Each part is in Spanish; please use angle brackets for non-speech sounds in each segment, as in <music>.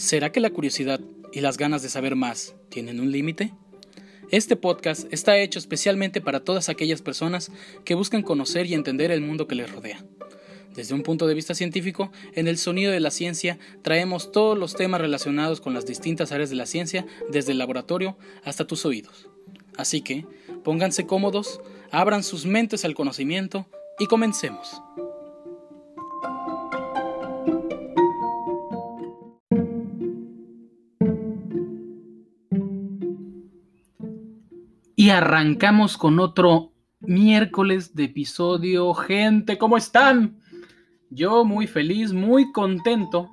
¿Será que la curiosidad y las ganas de saber más tienen un límite? Este podcast está hecho especialmente para todas aquellas personas que buscan conocer y entender el mundo que les rodea. Desde un punto de vista científico, en el sonido de la ciencia traemos todos los temas relacionados con las distintas áreas de la ciencia, desde el laboratorio hasta tus oídos. Así que, pónganse cómodos, abran sus mentes al conocimiento y comencemos. Arrancamos con otro miércoles de episodio. Gente, ¿cómo están? Yo muy feliz, muy contento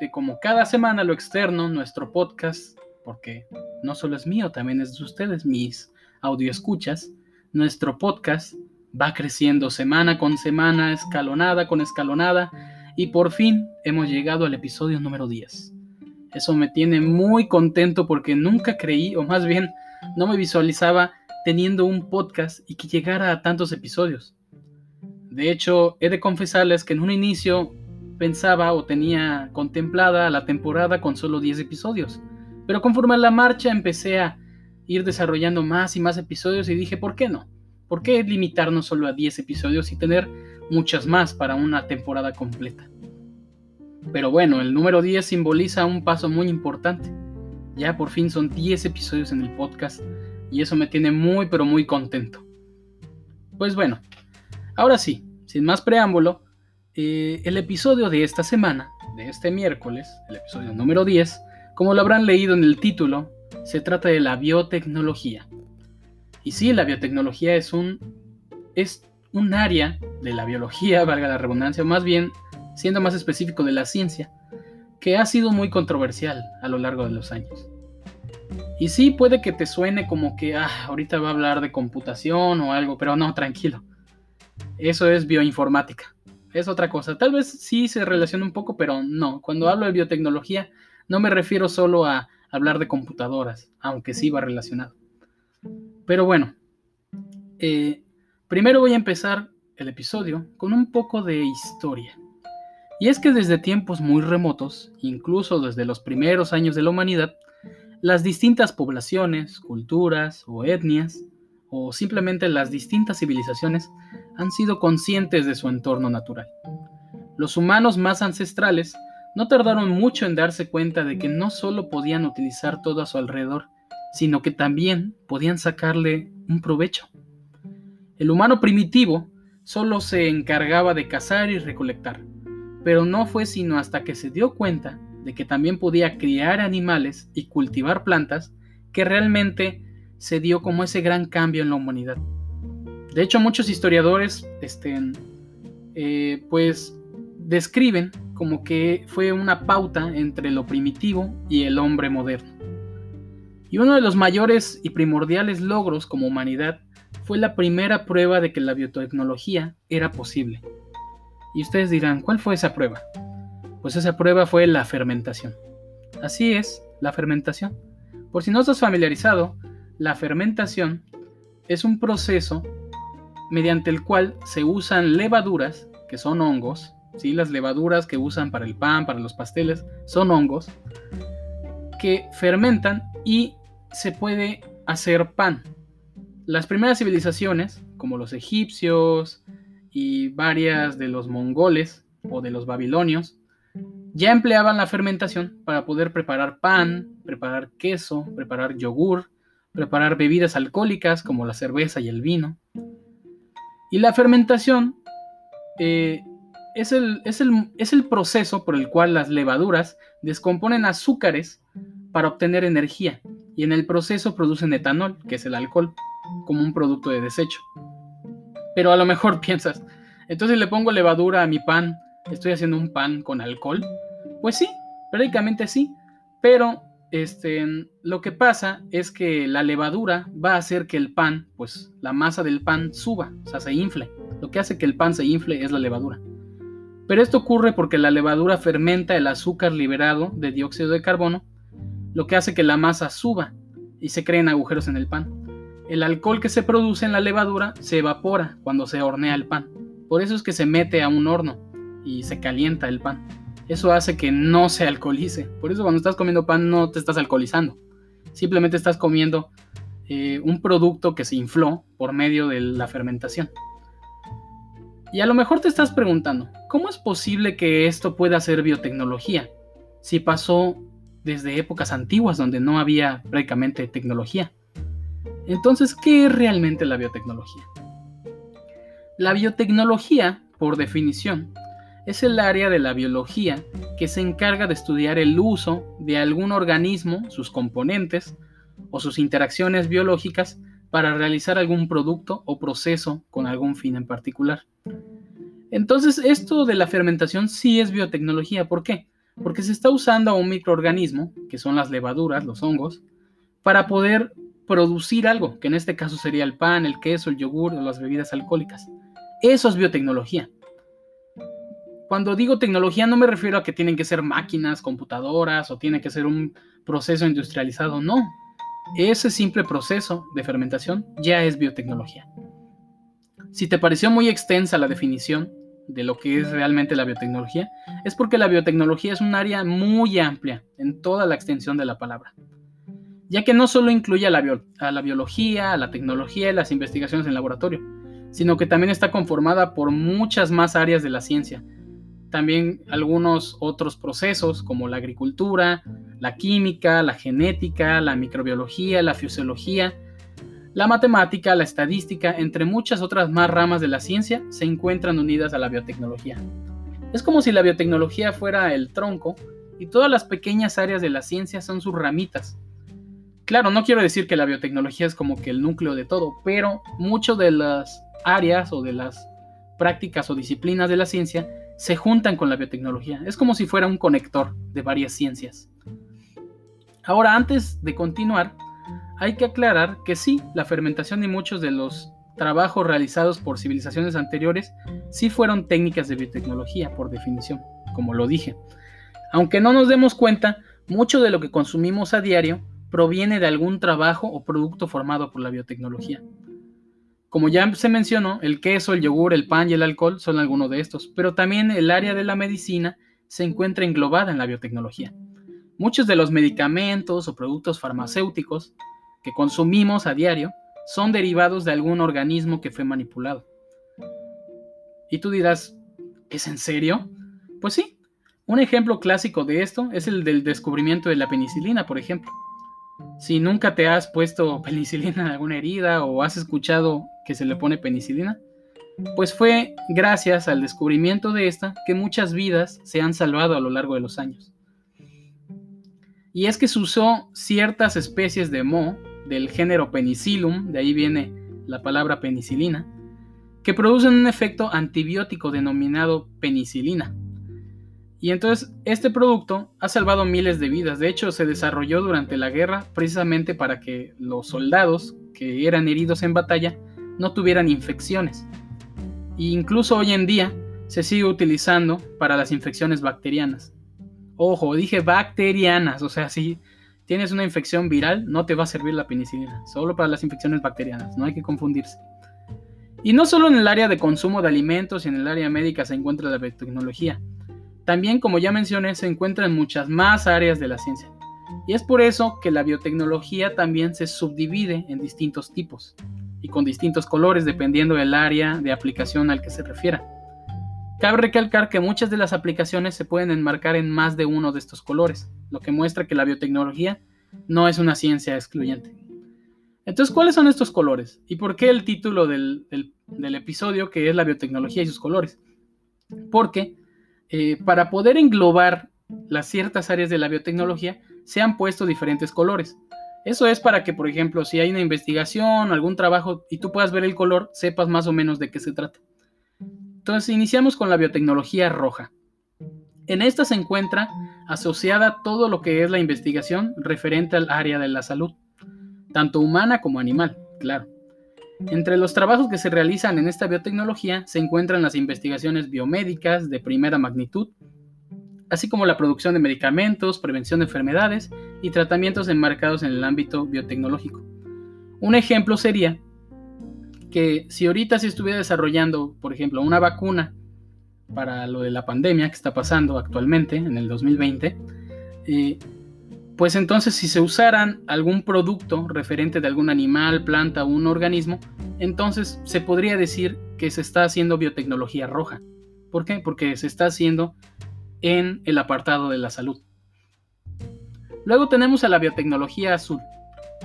de como cada semana lo externo, nuestro podcast, porque no solo es mío, también es de ustedes, mis audio escuchas. Nuestro podcast va creciendo semana con semana, escalonada con escalonada, y por fin hemos llegado al episodio número 10. Eso me tiene muy contento porque nunca creí, o más bien no me visualizaba teniendo un podcast y que llegara a tantos episodios. De hecho, he de confesarles que en un inicio pensaba o tenía contemplada la temporada con solo 10 episodios, pero conforme la marcha empecé a ir desarrollando más y más episodios y dije, ¿por qué no? ¿Por qué limitarnos solo a 10 episodios y tener muchas más para una temporada completa? Pero bueno, el número 10 simboliza un paso muy importante ya por fin son 10 episodios en el podcast y eso me tiene muy pero muy contento. Pues bueno, ahora sí, sin más preámbulo, eh, el episodio de esta semana, de este miércoles, el episodio número 10, como lo habrán leído en el título, se trata de la biotecnología. Y sí, la biotecnología es un, es un área de la biología, <laughs> valga la redundancia, más bien, siendo más específico, de la ciencia, que ha sido muy controversial a lo largo de los años. Y sí, puede que te suene como que ah, ahorita va a hablar de computación o algo, pero no, tranquilo. Eso es bioinformática. Es otra cosa. Tal vez sí se relaciona un poco, pero no. Cuando hablo de biotecnología, no me refiero solo a hablar de computadoras, aunque sí va relacionado. Pero bueno, eh, primero voy a empezar el episodio con un poco de historia. Y es que desde tiempos muy remotos, incluso desde los primeros años de la humanidad, las distintas poblaciones, culturas o etnias, o simplemente las distintas civilizaciones, han sido conscientes de su entorno natural. Los humanos más ancestrales no tardaron mucho en darse cuenta de que no solo podían utilizar todo a su alrededor, sino que también podían sacarle un provecho. El humano primitivo solo se encargaba de cazar y recolectar, pero no fue sino hasta que se dio cuenta de que también podía criar animales y cultivar plantas, que realmente se dio como ese gran cambio en la humanidad. De hecho, muchos historiadores este, eh, pues describen como que fue una pauta entre lo primitivo y el hombre moderno. Y uno de los mayores y primordiales logros como humanidad fue la primera prueba de que la biotecnología era posible. Y ustedes dirán, ¿cuál fue esa prueba? Pues esa prueba fue la fermentación. Así es, la fermentación. Por si no estás familiarizado, la fermentación es un proceso mediante el cual se usan levaduras, que son hongos, ¿sí? las levaduras que usan para el pan, para los pasteles, son hongos, que fermentan y se puede hacer pan. Las primeras civilizaciones, como los egipcios y varias de los mongoles o de los babilonios, ya empleaban la fermentación para poder preparar pan, preparar queso, preparar yogur, preparar bebidas alcohólicas como la cerveza y el vino. Y la fermentación eh, es, el, es, es el proceso por el cual las levaduras descomponen azúcares para obtener energía y en el proceso producen etanol, que es el alcohol, como un producto de desecho. Pero a lo mejor <laughs> piensas, entonces le pongo levadura a mi pan ¿Estoy haciendo un pan con alcohol? Pues sí, prácticamente sí, pero este, lo que pasa es que la levadura va a hacer que el pan, pues la masa del pan suba, o sea, se infle. Lo que hace que el pan se infle es la levadura. Pero esto ocurre porque la levadura fermenta el azúcar liberado de dióxido de carbono, lo que hace que la masa suba y se creen agujeros en el pan. El alcohol que se produce en la levadura se evapora cuando se hornea el pan. Por eso es que se mete a un horno y se calienta el pan. Eso hace que no se alcoholice. Por eso cuando estás comiendo pan no te estás alcoholizando. Simplemente estás comiendo eh, un producto que se infló por medio de la fermentación. Y a lo mejor te estás preguntando, ¿cómo es posible que esto pueda ser biotecnología? Si pasó desde épocas antiguas donde no había prácticamente tecnología. Entonces, ¿qué es realmente la biotecnología? La biotecnología, por definición, es el área de la biología que se encarga de estudiar el uso de algún organismo, sus componentes o sus interacciones biológicas para realizar algún producto o proceso con algún fin en particular. Entonces, esto de la fermentación sí es biotecnología. ¿Por qué? Porque se está usando a un microorganismo, que son las levaduras, los hongos, para poder producir algo, que en este caso sería el pan, el queso, el yogur o las bebidas alcohólicas. Eso es biotecnología. Cuando digo tecnología no me refiero a que tienen que ser máquinas, computadoras o tiene que ser un proceso industrializado, no. Ese simple proceso de fermentación ya es biotecnología. Si te pareció muy extensa la definición de lo que es realmente la biotecnología, es porque la biotecnología es un área muy amplia en toda la extensión de la palabra, ya que no solo incluye a la, biología, a la tecnología y las investigaciones en laboratorio, sino que también está conformada por muchas más áreas de la ciencia, también algunos otros procesos como la agricultura, la química, la genética, la microbiología, la fisiología, la matemática, la estadística, entre muchas otras más ramas de la ciencia, se encuentran unidas a la biotecnología. Es como si la biotecnología fuera el tronco y todas las pequeñas áreas de la ciencia son sus ramitas. Claro, no quiero decir que la biotecnología es como que el núcleo de todo, pero mucho de las áreas o de las prácticas o disciplinas de la ciencia se juntan con la biotecnología. Es como si fuera un conector de varias ciencias. Ahora, antes de continuar, hay que aclarar que sí, la fermentación y muchos de los trabajos realizados por civilizaciones anteriores sí fueron técnicas de biotecnología, por definición, como lo dije. Aunque no nos demos cuenta, mucho de lo que consumimos a diario proviene de algún trabajo o producto formado por la biotecnología. Como ya se mencionó, el queso, el yogur, el pan y el alcohol son algunos de estos, pero también el área de la medicina se encuentra englobada en la biotecnología. Muchos de los medicamentos o productos farmacéuticos que consumimos a diario son derivados de algún organismo que fue manipulado. Y tú dirás, ¿es en serio? Pues sí, un ejemplo clásico de esto es el del descubrimiento de la penicilina, por ejemplo. Si nunca te has puesto <laughs> penicilina en alguna herida o has escuchado que se le pone penicilina, pues fue gracias al descubrimiento de esta que muchas vidas se han salvado a lo largo de los años. Y es que se usó ciertas especies de moho del género Penicillum, de ahí viene la palabra penicilina, que producen un efecto antibiótico denominado penicilina. Y entonces este producto ha salvado miles de vidas. De hecho, se desarrolló durante la guerra precisamente para que los soldados que eran heridos en batalla no tuvieran infecciones. E incluso hoy en día se sigue utilizando para las infecciones bacterianas. Ojo, dije bacterianas, o sea, si tienes una infección viral, no te va a servir la penicilina, solo para las infecciones bacterianas, no hay que confundirse. Y no solo en el área de consumo de alimentos y en el área médica se encuentra la biotecnología. También, como ya mencioné, se encuentra en muchas más áreas de la ciencia. Y es por eso que la biotecnología también se subdivide en distintos tipos y con distintos colores dependiendo del área de aplicación al que se refiera. Cabe recalcar que muchas de las aplicaciones se pueden enmarcar en más de uno de estos colores, lo que muestra que la biotecnología no es una ciencia excluyente. Entonces, ¿cuáles son estos colores? ¿Y por qué el título del, episodio que es la biotecnología y sus colores? Porque eh, para poder englobar las ciertas áreas de la biotecnología se han puesto diferentes colores. Eso es para que, por ejemplo, si hay una investigación, algún trabajo y tú puedas ver el color, sepas más o menos de qué se trata. Entonces, iniciamos con la biotecnología roja. En esta se encuentra asociada todo lo que es la investigación referente al área de la salud, tanto humana como animal, claro. Entre los trabajos que se realizan en esta biotecnología se encuentran las investigaciones biomédicas de primera magnitud, así como la producción de medicamentos, prevención de enfermedades y tratamientos enmarcados en el ámbito biotecnológico. Un ejemplo sería que si ahorita se estuviera desarrollando, por ejemplo, una vacuna para lo de la pandemia que está pasando actualmente en el 2020, eh, pues entonces si se usaran algún producto referente de algún animal, planta o un organismo, entonces se podría decir que se está haciendo biotecnología roja. ¿Por qué? Porque se está haciendo en el apartado de la salud. Luego tenemos a la biotecnología azul.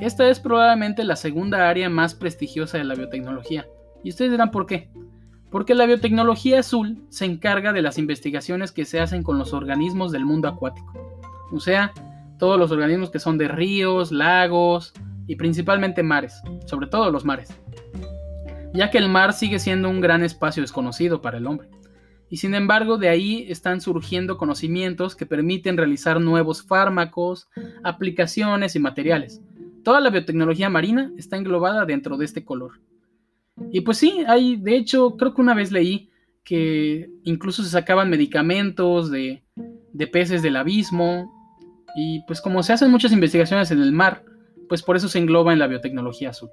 Esta es probablemente la segunda área más prestigiosa de la biotecnología. Y ustedes dirán por qué. Porque la biotecnología azul se encarga de las investigaciones que se hacen con los organismos del mundo acuático. O sea, todos los organismos que son de ríos, lagos y principalmente mares, sobre todo los mares, ya que el mar sigue siendo un gran espacio desconocido para el hombre. Y sin embargo, de ahí están surgiendo conocimientos que permiten realizar nuevos fármacos, aplicaciones y materiales. Toda la biotecnología marina está englobada dentro de este color. Y pues sí, hay, de hecho, creo que una vez leí que incluso se sacaban medicamentos de, de peces del abismo y pues como se hacen muchas investigaciones en el mar, pues por eso se engloba en la biotecnología azul.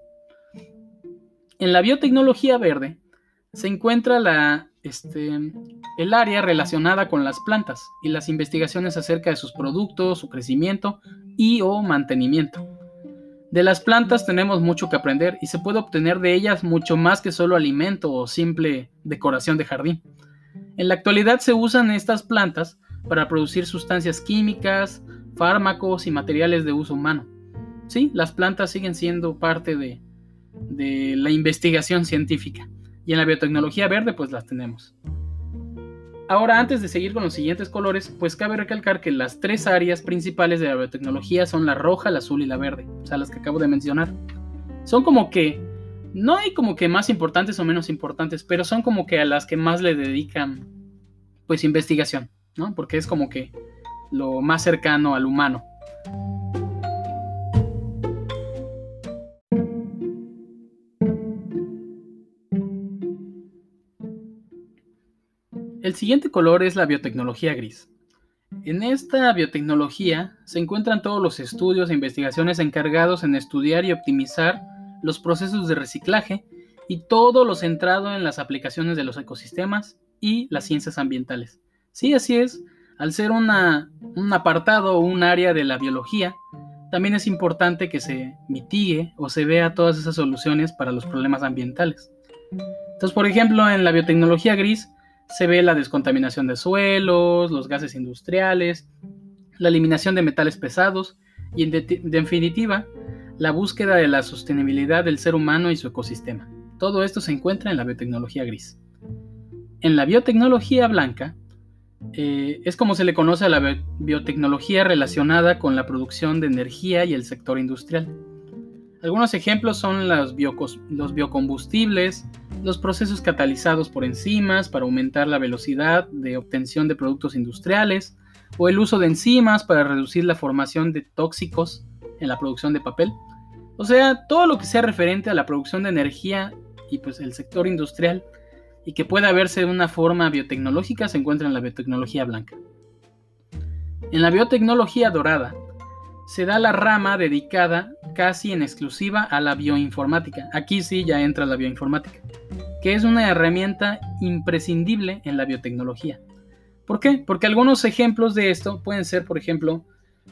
En la biotecnología verde se encuentra la, este, el área relacionada con las plantas y las investigaciones acerca de sus productos, su crecimiento y o mantenimiento. De las plantas tenemos mucho que aprender y se puede obtener de ellas mucho más que solo alimento o simple decoración de jardín. En la actualidad se usan estas plantas para producir sustancias químicas, fármacos y materiales de uso humano. Sí, las plantas siguen siendo parte de, la investigación científica y en la biotecnología verde pues las tenemos. Ahora, antes de seguir con los siguientes colores, pues cabe recalcar que las tres áreas principales de la biotecnología son la roja, la azul y la verde, o sea, las que acabo de mencionar. Son como que, no hay como que más importantes o menos importantes, pero son como que a las que más le dedican, pues, investigación, ¿no? Porque es como que lo más cercano al humano. El siguiente color es la biotecnología gris. En esta biotecnología se encuentran todos los estudios e investigaciones encargados en estudiar y optimizar los procesos de reciclaje y todo lo centrado en las aplicaciones de los ecosistemas y las ciencias ambientales. Sí, así es, al ser un apartado o un área de la biología, también es importante que se mitigue o se vea todas esas soluciones para los problemas ambientales. Entonces, por ejemplo, en la biotecnología gris se ve la descontaminación de suelos, los gases industriales, la eliminación de metales pesados y, en definitiva, la búsqueda de la sostenibilidad del ser humano y su ecosistema. Todo esto se encuentra en la biotecnología gris. En la biotecnología blanca, eh, es como se le conoce a la biotecnología relacionada con la producción de energía y el sector industrial. Algunos ejemplos son los, los biocombustibles, los procesos catalizados por enzimas para aumentar la velocidad de obtención de productos industriales, o el uso de enzimas para reducir la formación de tóxicos en la producción de papel. O sea, todo lo que sea referente a la producción de energía y pues el sector industrial y que pueda verse de una forma biotecnológica se encuentra en la biotecnología blanca. En la biotecnología dorada se da la rama dedicada casi en exclusiva a la bioinformática. Aquí sí ya entra la bioinformática, que es una herramienta imprescindible en la biotecnología. ¿Por qué? Porque algunos ejemplos de esto pueden ser, por ejemplo,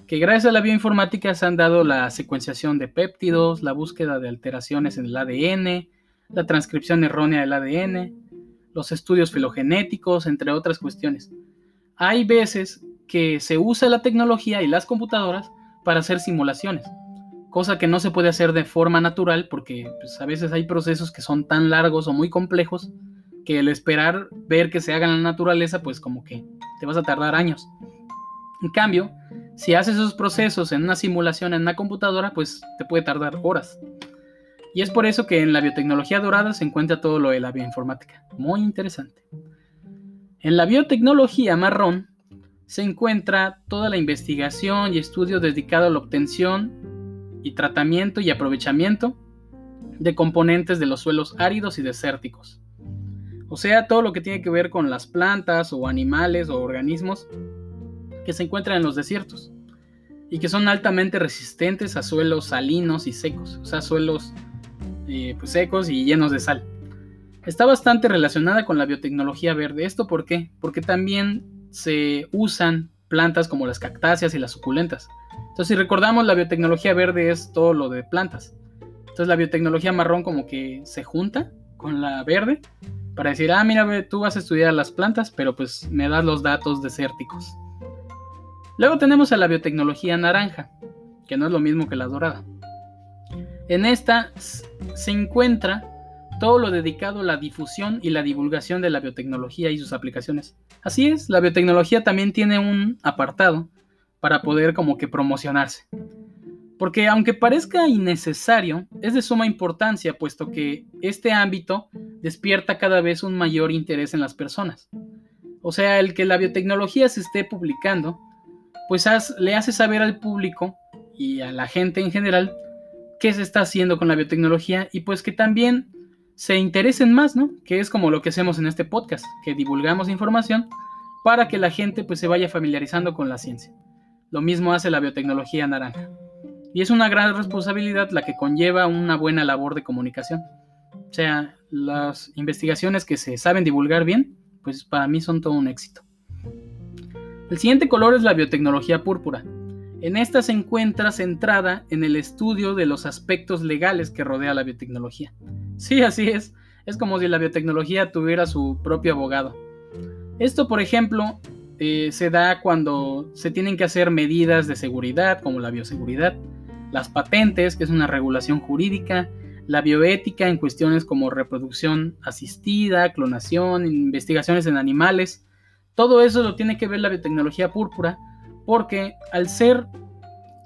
que gracias a la bioinformática se han dado la secuenciación de péptidos, la búsqueda de alteraciones en el ADN, la transcripción errónea del ADN, los estudios filogenéticos, entre otras cuestiones. Hay veces que se usa la tecnología y las computadoras para hacer simulaciones, cosa que no se puede hacer de forma natural porque pues, a veces hay procesos que son tan largos o muy complejos que el esperar ver que se haga en la naturaleza, pues como que te vas a tardar años. En cambio, si haces esos procesos en una simulación en una computadora, pues te puede tardar horas. Y es por eso que en la biotecnología dorada se encuentra todo lo de la bioinformática. Muy interesante. En la biotecnología marrón se encuentra toda la investigación y estudio dedicado a la obtención y tratamiento y aprovechamiento de componentes de los suelos áridos y desérticos. O sea, todo lo que tiene que ver con las plantas o animales o organismos que se encuentran en los desiertos y que son altamente resistentes a suelos salinos y secos, o sea, suelos eh, pues, secos y llenos de sal. está bastante relacionada con la biotecnología verde. ¿Esto por qué? Porque también se usan plantas como las cactáceas y las suculentas. Entonces, si recordamos, la biotecnología verde es todo lo de plantas. Entonces, la biotecnología marrón como que se junta con la verde para decir, ah, mira, tú vas a estudiar las plantas, pero pues me das los datos desérticos. Luego tenemos a la biotecnología naranja, que no es lo mismo que la dorada. En esta se encuentra todo lo dedicado a la difusión y la divulgación de la biotecnología y sus aplicaciones. Así es, la biotecnología también tiene un apartado para poder como que promocionarse. Porque aunque parezca innecesario, es de suma importancia puesto que este ámbito despierta cada vez un mayor interés en las personas. O sea, el que la biotecnología se esté publicando, pues le hace saber al público y a la gente en general qué se está haciendo con la biotecnología y pues que también se interesen más, ¿no? Que es como lo que hacemos en este podcast, que divulgamos información para que la gente pues se vaya familiarizando con la ciencia. Lo mismo hace la biotecnología naranja. Y es una gran responsabilidad la que conlleva una buena labor de comunicación. O sea, las investigaciones que se saben divulgar bien, pues para mí son todo un éxito. El siguiente color es la biotecnología púrpura. En esta se encuentra centrada en el estudio de los aspectos legales que rodea la biotecnología. Sí, así es. Es como si la biotecnología tuviera su propio abogado. Esto, por ejemplo, eh, se da cuando se tienen que hacer medidas de seguridad, como la bioseguridad, las patentes, que es una regulación jurídica, la bioética en cuestiones como reproducción asistida, clonación, investigaciones en animales. Todo eso lo tiene que ver la biotecnología púrpura, porque al ser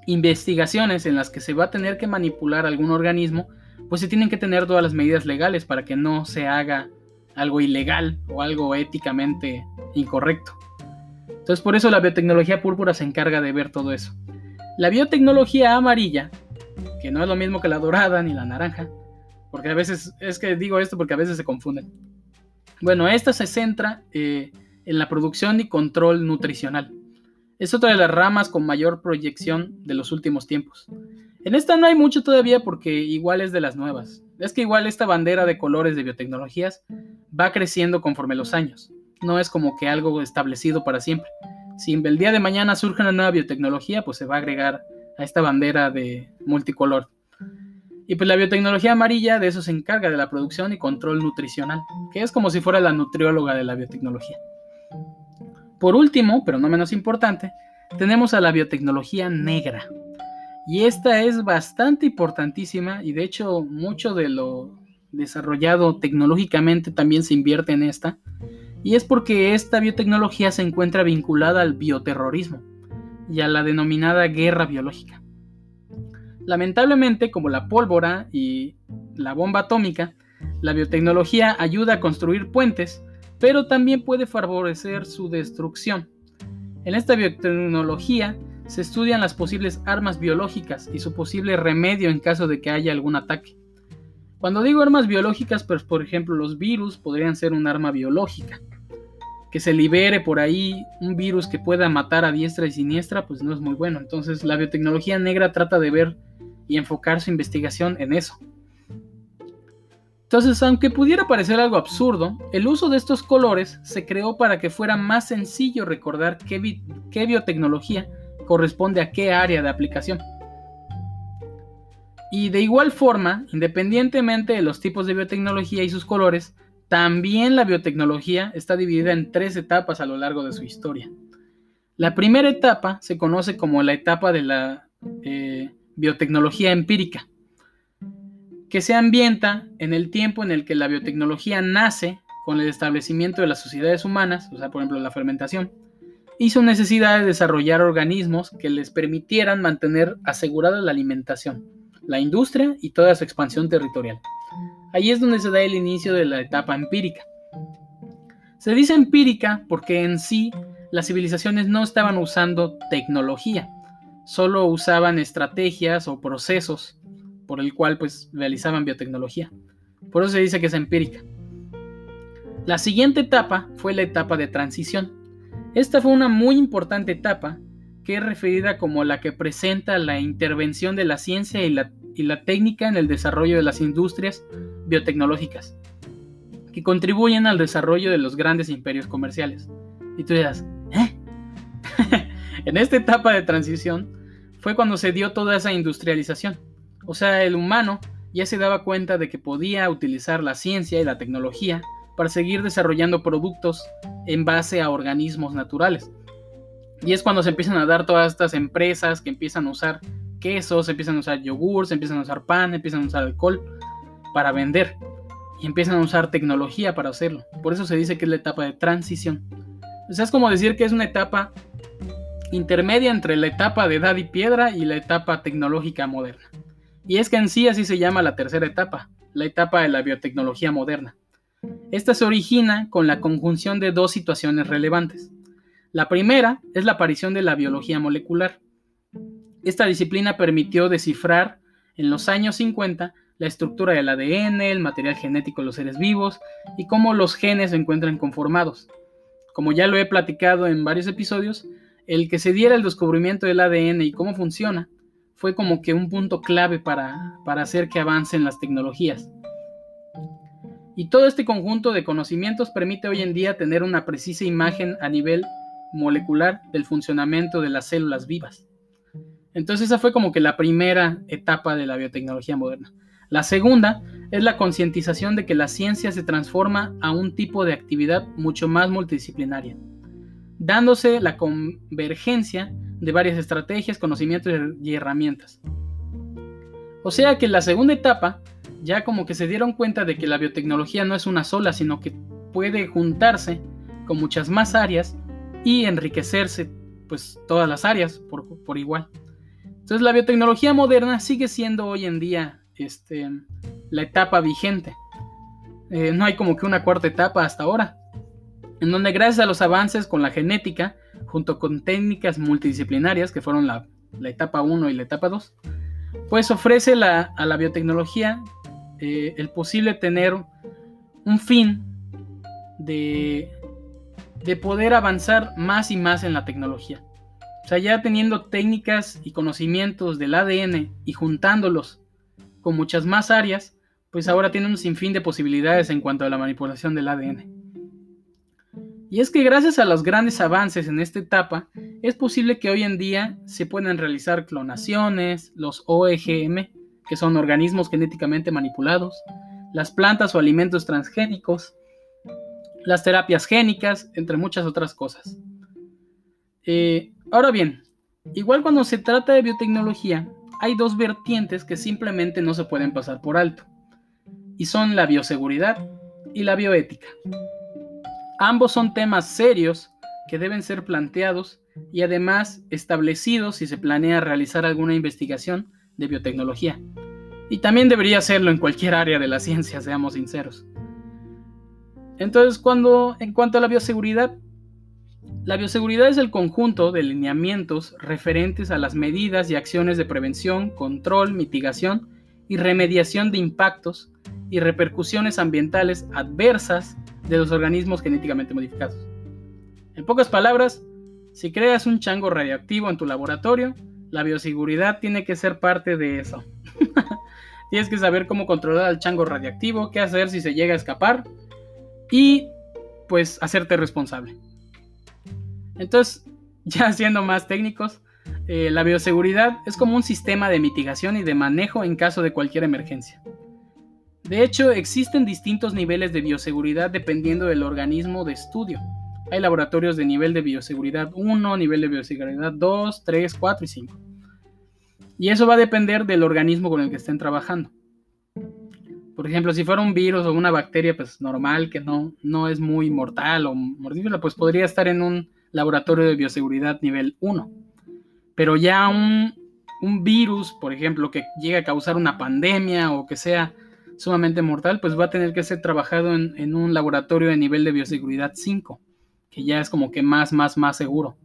investigaciones en las que se va a tener que manipular algún organismo, pues se tienen que tener todas las medidas legales para que no se haga algo ilegal o algo éticamente incorrecto. Entonces por eso la biotecnología púrpura se encarga de ver todo eso. La biotecnología amarilla, que no es lo mismo que la dorada ni la naranja, porque a veces, es que digo esto porque a veces se confunden. Bueno, esta se centra eh, en la producción y control nutricional. Es otra de las ramas con mayor proyección de los últimos tiempos. En esta no hay mucho todavía porque igual es de las nuevas. Es que igual esta bandera de colores de biotecnologías va creciendo conforme los años. No es como que algo establecido para siempre. Si el día de mañana surge una nueva biotecnología, pues se va a agregar a esta bandera de multicolor. Y pues la biotecnología amarilla de eso se encarga de la producción y control nutricional, que es como si fuera la nutrióloga de la biotecnología. Por último, pero no menos importante, tenemos a la biotecnología negra, y esta es bastante importantísima y de hecho mucho de lo desarrollado tecnológicamente también se invierte en esta. Y es porque esta biotecnología se encuentra vinculada al bioterrorismo y a la denominada guerra biológica. Lamentablemente, como la pólvora y la bomba atómica, la biotecnología ayuda a construir puentes, pero también puede favorecer su destrucción. En esta biotecnología se estudian las posibles armas biológicas y su posible remedio en caso de que haya algún ataque. Cuando digo armas biológicas, pues por ejemplo los virus podrían ser un arma biológica. Que se libere por ahí un virus que pueda matar a diestra y siniestra, pues no es muy bueno. Entonces la biotecnología negra trata de ver y enfocar su investigación en eso. Entonces, aunque pudiera parecer algo absurdo, el uso de estos colores se creó para que fuera más sencillo recordar qué, biotecnología corresponde a qué área de aplicación. Y de igual forma, independientemente de los tipos de biotecnología y sus colores, también la biotecnología está dividida en tres etapas a lo largo de su historia. La primera etapa se conoce como la etapa de la eh, biotecnología empírica, que se ambienta en el tiempo en el que la biotecnología nace con el establecimiento de las sociedades humanas, o sea, por ejemplo, la fermentación, y su necesidad de desarrollar organismos que les permitieran mantener asegurada la alimentación, la industria y toda su expansión territorial. Ahí es donde se da el inicio de la etapa empírica. Se dice empírica porque en sí las civilizaciones no estaban usando tecnología, solo usaban estrategias o procesos por el cual pues realizaban biotecnología. Por eso se dice que es empírica. La siguiente etapa fue la etapa de transición, esta fue una muy importante etapa que es referida como la que presenta la intervención de la ciencia y la, técnica en el desarrollo de las industrias biotecnológicas, que contribuyen al desarrollo de los grandes imperios comerciales. Y tú dirás, ¿eh? <laughs> en esta etapa de transición fue cuando se dio toda esa industrialización. O sea, el humano ya se daba cuenta de que podía utilizar la ciencia y la tecnología para seguir desarrollando productos en base a organismos naturales. Y es cuando se empiezan a dar todas estas empresas que empiezan a usar quesos, empiezan a usar yogur, empiezan a usar pan, empiezan a usar alcohol para vender. Y empiezan a usar tecnología para hacerlo. Por eso se dice que es la etapa de transición. O sea, es como decir que es una etapa intermedia entre la etapa de edad y piedra y la etapa tecnológica moderna. Y es que en sí así se llama la tercera etapa, la etapa de la biotecnología moderna. Esta se origina con la conjunción de dos situaciones relevantes. La primera es la aparición de la biología molecular. Esta disciplina permitió descifrar en los años 50 la estructura del ADN, el material genético de los seres vivos y cómo los genes se encuentran conformados. Como ya lo he platicado en varios episodios, el que se diera el descubrimiento del ADN y cómo funciona fue como que un punto clave para, para hacer que avancen las tecnologías. Y todo este conjunto de conocimientos permite hoy en día tener una precisa imagen a nivel molecular del funcionamiento de las células vivas. Entonces esa fue como que la primera etapa de la biotecnología moderna. La segunda es la concientización de que la ciencia se transforma a un tipo de actividad mucho más multidisciplinaria, dándose la convergencia de varias estrategias, conocimientos y herramientas. O sea que la segunda etapa ya como que se dieron cuenta de que la biotecnología no es una sola, sino que puede juntarse con muchas más áreas y enriquecerse pues todas las áreas por, igual. Entonces la biotecnología moderna sigue siendo hoy en día este, la etapa vigente. Eh, no hay como que una cuarta etapa hasta ahora, en donde gracias a los avances con la genética, junto con técnicas multidisciplinarias, que fueron la, etapa 1 y la etapa 2, pues ofrece a la biotecnología eh, el posible tener un fin de, de poder avanzar más y más en la tecnología. O sea, ya teniendo técnicas y conocimientos del ADN y juntándolos con muchas más áreas, pues ahora tiene un sinfín de posibilidades en cuanto a la manipulación del ADN. Y es que gracias a los grandes avances en esta etapa, es posible que hoy en día se puedan realizar clonaciones, los OEGM, que son organismos genéticamente manipulados, las plantas o alimentos transgénicos, las terapias génicas, entre muchas otras cosas. Eh, ahora bien, igual cuando se trata de biotecnología, hay dos vertientes que simplemente no se pueden pasar por alto, y son la bioseguridad y la bioética. Ambos son temas serios que deben ser planteados y además establecidos si se planea realizar alguna investigación de biotecnología. Y también debería hacerlo en cualquier área de la ciencia, seamos sinceros. Entonces, cuando, en cuanto a la bioseguridad, la bioseguridad es el conjunto de lineamientos referentes a las medidas y acciones de prevención, control, mitigación y remediación de impactos y repercusiones ambientales adversas de los organismos genéticamente modificados. En pocas palabras, si creas un chango radioactivo en tu laboratorio, la bioseguridad tiene que ser parte de eso. <laughs> Tienes que saber cómo controlar al chango radiactivo, qué hacer si se llega a escapar y pues hacerte responsable. Entonces, <laughs> ya siendo más técnicos, eh, la bioseguridad es como un sistema de mitigación y de manejo en caso de cualquier emergencia. De hecho, existen distintos niveles de bioseguridad dependiendo del organismo de estudio. Hay laboratorios de nivel de bioseguridad 1, nivel de bioseguridad 2, 3, 4 y 5. Y eso va a depender del organismo con el que estén trabajando. Por ejemplo, si fuera un virus o una bacteria pues normal que no, no es muy mortal o mortífera, pues podría estar en un laboratorio de bioseguridad nivel 1. Pero ya un, virus, por ejemplo, que llegue a causar una pandemia o que sea sumamente mortal, pues va a tener que ser trabajado en, un laboratorio de nivel de bioseguridad 5, que ya es como que más, más, más seguro.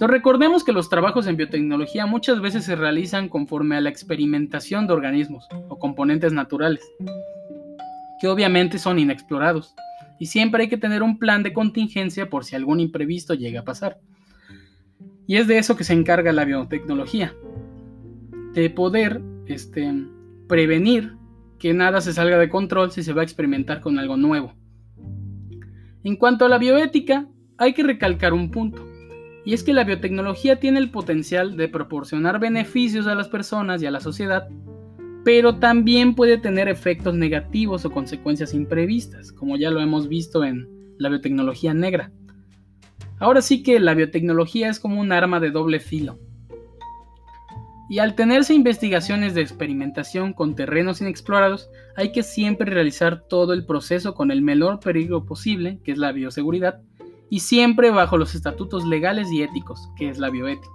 Recordemos que los trabajos en biotecnología muchas veces se realizan conforme a la experimentación de organismos o componentes naturales, que obviamente son inexplorados, y siempre hay que tener un plan de contingencia por si algún imprevisto llega a pasar. Y es de eso que se encarga la biotecnología, de poder este, prevenir que nada se salga de control si se va a experimentar con algo nuevo. En cuanto a la bioética, hay que recalcar un punto, y es que la biotecnología tiene el potencial de proporcionar beneficios a las personas y a la sociedad, pero también puede tener efectos negativos o consecuencias imprevistas, como ya lo hemos visto en la biotecnología negra. Ahora sí que la biotecnología es como un arma de doble filo. Y al tenerse investigaciones de experimentación con terrenos inexplorados, hay que siempre realizar todo el proceso con el menor peligro posible, que es la bioseguridad, y siempre bajo los estatutos legales y éticos, que es la bioética.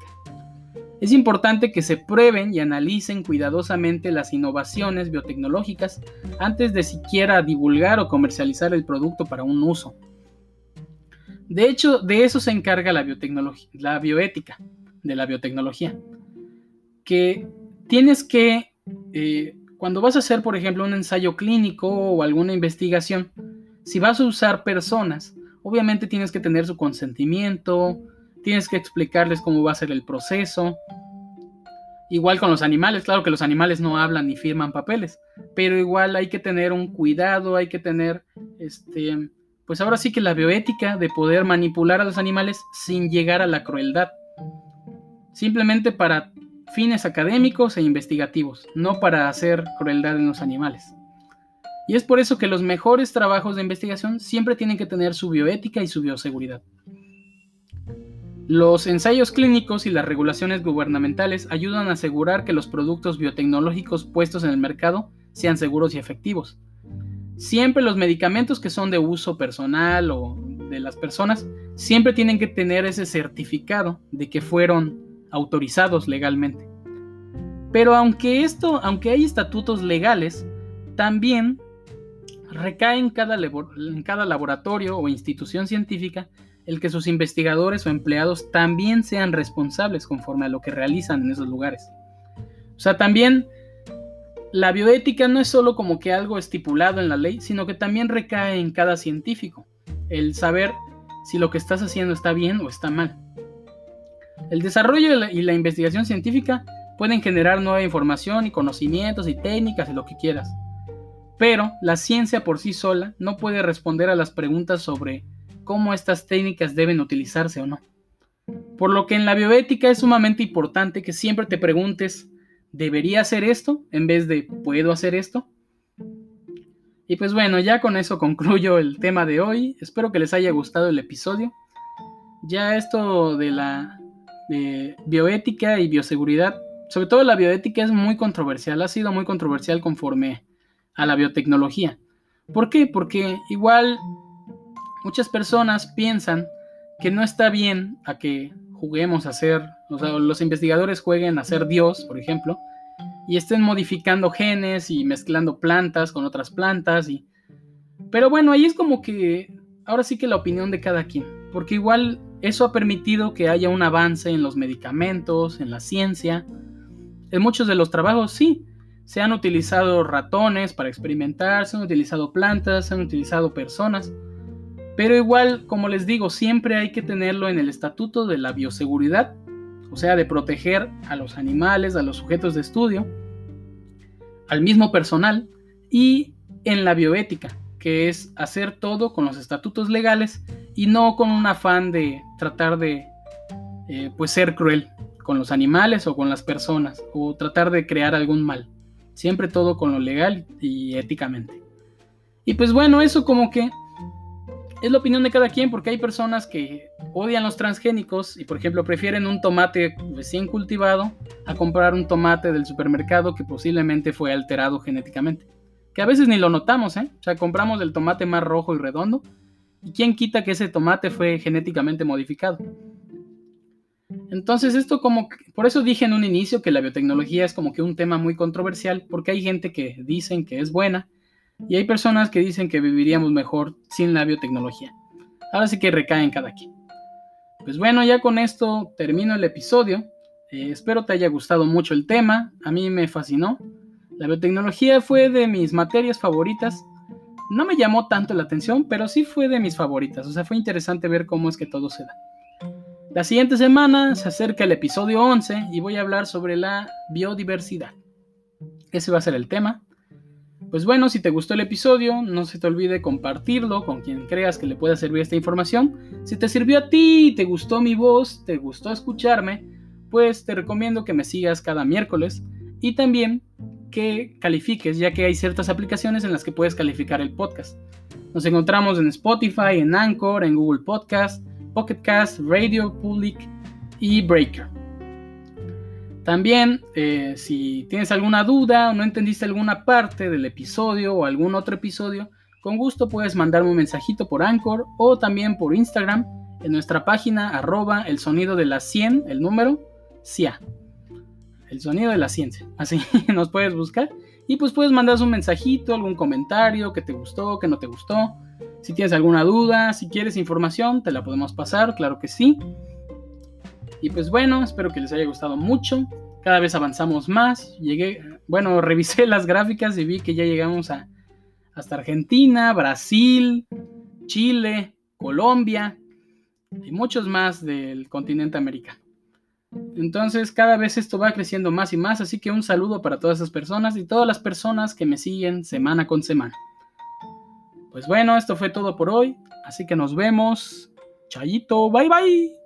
Es importante que se prueben y analicen cuidadosamente las innovaciones biotecnológicas antes de siquiera divulgar o comercializar el producto para un uso. De hecho, de eso se encarga la, la bioética de la biotecnología. Que tienes que, eh, cuando vas a hacer, por ejemplo, un ensayo clínico o alguna investigación, si vas a usar personas, obviamente tienes que tener su consentimiento, tienes que explicarles cómo va a ser el proceso. Igual con los animales, claro que los animales no hablan ni firman papeles, pero igual hay que tener un cuidado, hay que tener este pues ahora sí que la bioética de poder manipular a los animales sin llegar a la crueldad. Simplemente para fines académicos e investigativos, no para hacer crueldad en los animales. Y es por eso que los mejores trabajos de investigación siempre tienen que tener su bioética y su bioseguridad. Los ensayos clínicos y las regulaciones gubernamentales ayudan a asegurar que los productos biotecnológicos puestos en el mercado sean seguros y efectivos, siempre los medicamentos que son de uso personal o de las personas, siempre tienen que tener ese certificado de que fueron autorizados legalmente. Pero aunque esto, aunque hay estatutos legales, también recae en cada, laboratorio o institución científica el que sus investigadores o empleados también sean responsables conforme a lo que realizan en esos lugares. O sea, también la bioética no es solo como que algo estipulado en la ley, sino que también recae en cada científico, el saber si lo que estás haciendo está bien o está mal. El desarrollo y la investigación científica pueden generar nueva información y conocimientos y técnicas y lo que quieras. Pero la ciencia por sí sola no puede responder a las preguntas sobre cómo estas técnicas deben utilizarse o no. Por lo que en la bioética es sumamente importante que siempre te preguntes ¿debería hacer esto en vez de ¿puedo hacer esto? Y pues bueno, ya con eso concluyo el tema de hoy. Espero que les haya gustado el episodio. Ya esto de la bioética y bioseguridad, sobre todo la bioética es muy controversial, ha sido muy controversial conforme a la biotecnología. ¿Por qué? Porque igual muchas personas piensan que no está bien a que juguemos a ser, o sea, los investigadores jueguen a ser Dios, por ejemplo, y estén modificando genes y mezclando plantas con otras plantas y pero bueno, ahí es como que ahora sí que la opinión de cada quien, porque igual eso ha permitido que haya un avance en los medicamentos, en la ciencia. En muchos de los trabajos sí, se han utilizado ratones para experimentar, se han utilizado plantas, se han utilizado personas. Pero igual, como les digo, siempre hay que tenerlo en el estatuto de la bioseguridad, o sea, de proteger a los animales, a los sujetos de estudio, al mismo personal y en la bioética, que es hacer todo con los estatutos legales y no con un afán de tratar de eh, pues ser cruel con los animales o con las personas o tratar de crear algún mal. Siempre todo con lo legal y éticamente. Y pues bueno, eso como que es la opinión de cada quien porque hay personas que odian los transgénicos y por ejemplo prefieren un tomate recién cultivado a comprar un tomate del supermercado que posiblemente fue alterado genéticamente. Que a veces ni lo notamos, ¿eh? O sea, compramos el tomate más rojo y redondo y quién quita que ese tomate fue genéticamente modificado. Entonces esto como, por eso dije en un inicio que la biotecnología es como que un tema muy controversial porque hay gente que dicen que es buena y hay personas que dicen que viviríamos mejor sin la biotecnología. Ahora sí que recae en cada quien. Pues bueno, ya con esto termino el episodio. Eh, espero te haya gustado mucho el tema. A mí me fascinó. La biotecnología fue de mis materias favoritas. No me llamó tanto la atención, pero sí fue de mis favoritas. O sea, fue interesante ver cómo es que todo se da. La siguiente semana se acerca el episodio 11 y voy a hablar sobre la biodiversidad. Ese va a ser el tema. Pues bueno, si te gustó el episodio, no se te olvide compartirlo con quien creas que le pueda servir esta información. Si te sirvió a ti y te gustó mi voz, te gustó escucharme, pues te recomiendo que me sigas cada miércoles y también que califiques, ya que hay ciertas aplicaciones en las que puedes calificar el podcast. Nos encontramos en Spotify, en Anchor, en Google Podcast, Pocket Cast, Radio Public y Breaker. También, eh, si tienes alguna duda o no entendiste alguna parte del episodio o algún otro episodio, con gusto puedes mandarme un mensajito por Anchor o también por Instagram en nuestra página arroba el sonido de la 100, el número CIA. El sonido de la ciencia. <laughs> Así nos puedes buscar. Y pues puedes mandar un mensajito, algún comentario que te gustó, que no te gustó. Si tienes alguna duda, si quieres información, te la podemos pasar, claro que sí. Y pues bueno, espero que les haya gustado mucho. Cada vez avanzamos más. Llegué, bueno, <laughs> revisé las gráficas y vi que ya llegamos a hasta Argentina, Brasil, Chile, Colombia y muchos más del continente americano. Entonces cada vez esto va creciendo más y más, así que un saludo para todas esas personas y todas las personas que me siguen semana con semana. Pues bueno, esto fue todo por hoy, así que nos vemos. Chayito, bye bye.